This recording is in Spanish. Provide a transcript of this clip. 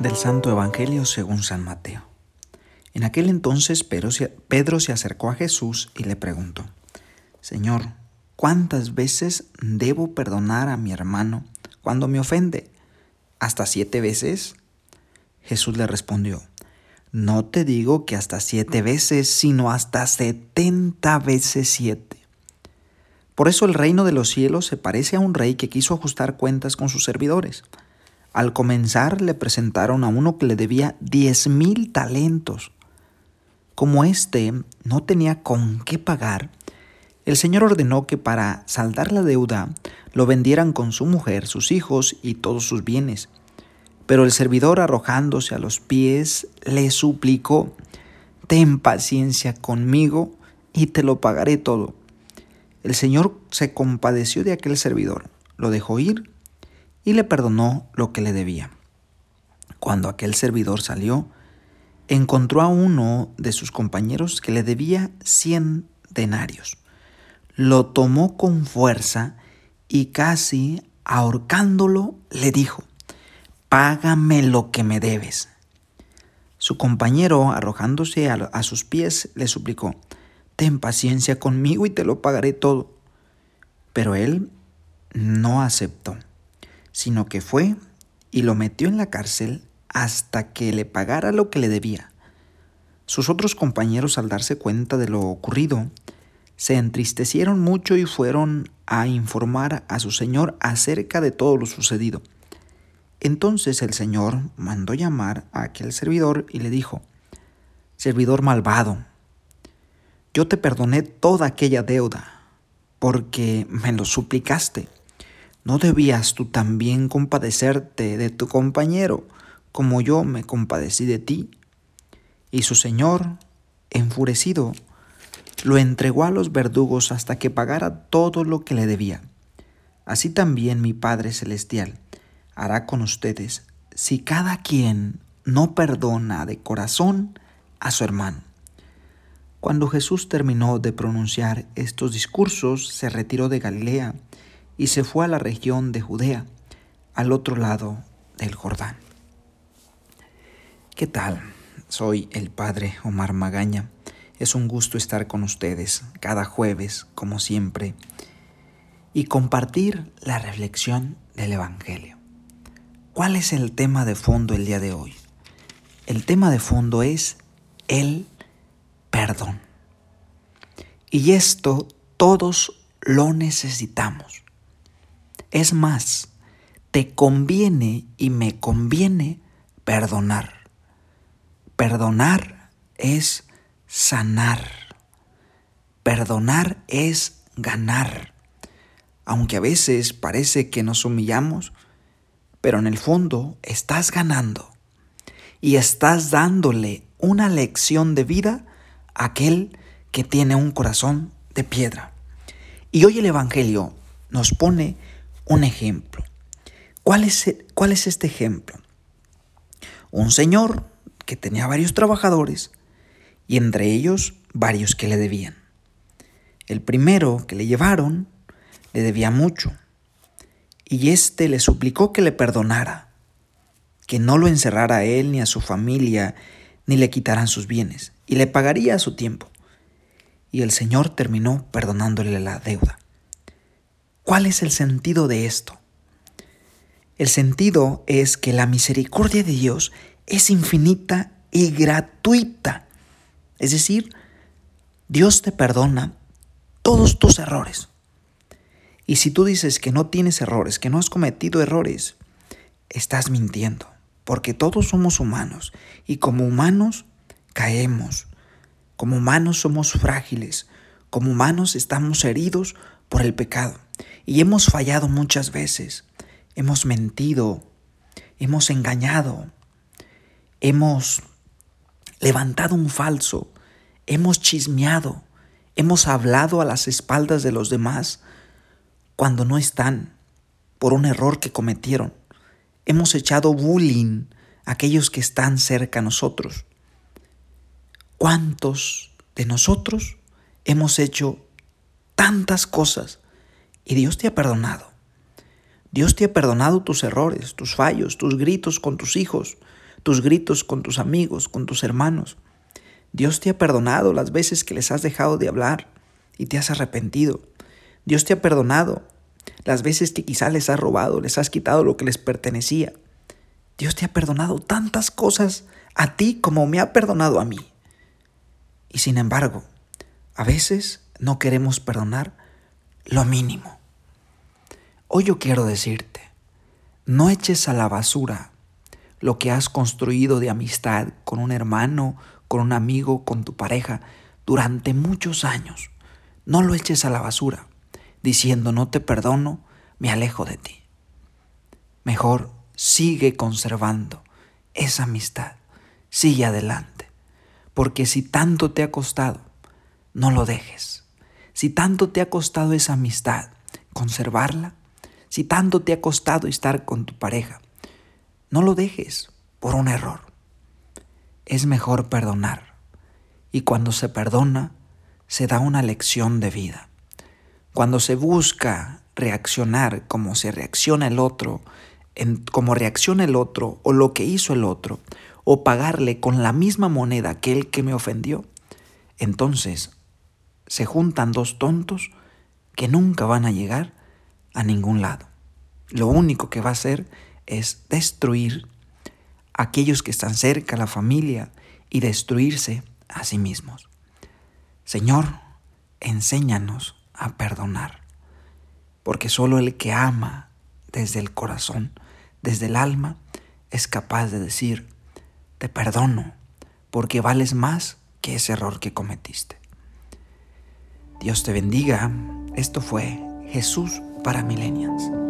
Del Santo Evangelio según San Mateo. En aquel entonces Pedro se acercó a Jesús y le preguntó, Señor, ¿cuántas veces debo perdonar a mi hermano cuando me ofende? ¿Hasta siete veces? Jesús le respondió, no te digo que hasta siete veces, sino hasta setenta veces siete. Por eso el reino de los cielos se parece a un rey que quiso ajustar cuentas con sus servidores. Al comenzar le presentaron a uno que le debía diez mil talentos. Como éste no tenía con qué pagar, el Señor ordenó que para saldar la deuda lo vendieran con su mujer, sus hijos y todos sus bienes pero el servidor arrojándose a los pies le suplicó, Ten paciencia conmigo y te lo pagaré todo. El Señor se compadeció de aquel servidor, lo dejó ir y le perdonó lo que le debía. Cuando aquel servidor salió, encontró a uno de sus compañeros que le debía cien denarios. Lo tomó con fuerza y casi ahorcándolo le dijo, págame lo que me debes. Su compañero, arrojándose a, sus pies, le suplicó, ten paciencia conmigo y te lo pagaré todo. Pero él no aceptó, sino que fue y lo metió en la cárcel hasta que le pagara lo que le debía. Sus otros compañeros, al darse cuenta de lo ocurrido, se entristecieron mucho y fueron a informar a su señor acerca de todo lo sucedido. Entonces el Señor mandó llamar a aquel servidor y le dijo, Servidor malvado, yo te perdoné toda aquella deuda porque me lo suplicaste. ¿No debías tú también compadecerte de tu compañero como yo me compadecí de ti? Y su Señor, enfurecido, lo entregó a los verdugos hasta que pagara todo lo que le debía. Así también mi Padre Celestial hará con ustedes si cada quien no perdona de corazón a su hermano. Cuando Jesús terminó de pronunciar estos discursos, se retiró de Galilea y se fue a la región de Judea, al otro lado del Jordán. ¿Qué tal? Soy el Padre Omar Magaña. Es un gusto estar con ustedes cada jueves, como siempre, y compartir la reflexión del Evangelio. ¿Cuál es el tema de fondo el día de hoy? El tema de fondo es el perdón. Y esto todos lo necesitamos. Es más, te conviene y me conviene perdonar. Perdonar es sanar. Perdonar es ganar. Aunque a veces parece que nos humillamos, pero en el fondo estás ganando y estás dándole una lección de vida aquel que tiene un corazón de piedra. Y hoy el Evangelio nos pone un ejemplo. ¿Cuál es, cuál es este ejemplo? Un señor que tenía varios trabajadores y entre ellos varios que le debían. El primero que le llevaron le debía mucho y éste le suplicó que le perdonara, que no lo encerrara a él ni a su familia, ni le quitaran sus bienes, y le pagaría a su tiempo. Y el Señor terminó perdonándole la deuda. ¿Cuál es el sentido de esto? El sentido es que la misericordia de Dios es infinita y gratuita. Es decir, Dios te perdona todos tus errores. Y si tú dices que no tienes errores, que no has cometido errores, estás mintiendo, porque todos somos humanos y como humanos caemos, como humanos somos frágiles, como humanos estamos heridos por el pecado y hemos fallado muchas veces, hemos mentido, hemos engañado, hemos levantado un falso, hemos chismeado, hemos hablado a las espaldas de los demás, cuando no están por un error que cometieron. Hemos echado bullying a aquellos que están cerca a nosotros. ¿Cuántos de nosotros hemos hecho tantas cosas y Dios te ha perdonado. Dios te ha perdonado tus errores, tus fallos, tus gritos con tus hijos, tus gritos con tus amigos, con tus hermanos. Dios te ha perdonado las veces que les has dejado de hablar y te has arrepentido. Dios te ha perdonado las veces que quizá les has robado, les has quitado lo que les pertenecía. Dios te ha perdonado tantas cosas a ti como me ha perdonado a mí. Y sin embargo, a veces no queremos perdonar lo mínimo. Hoy yo quiero decirte, no eches a la basura lo que has construido de amistad con un hermano, con un amigo, con tu pareja durante muchos años. No lo eches a la basura diciendo no te perdono, me alejo de ti. Mejor sigue conservando esa amistad, sigue adelante, porque si tanto te ha costado, no lo dejes. Si tanto te ha costado esa amistad, conservarla, si tanto te ha costado estar con tu pareja, no lo dejes por un error. Es mejor perdonar. Y cuando se perdona, se da una lección de vida. Cuando se busca reaccionar como se reacciona el otro, en, como reacciona el otro o lo que hizo el otro, o pagarle con la misma moneda que el que me ofendió, entonces se juntan dos tontos que nunca van a llegar a ningún lado. Lo único que va a hacer es destruir a aquellos que están cerca, la familia, y destruirse a sí mismos. Señor, enséñanos a perdonar. Porque solo el que ama desde el corazón, desde el alma, es capaz de decir, te perdono, porque vales más que ese error que cometiste. Dios te bendiga. Esto fue Jesús para Millennials.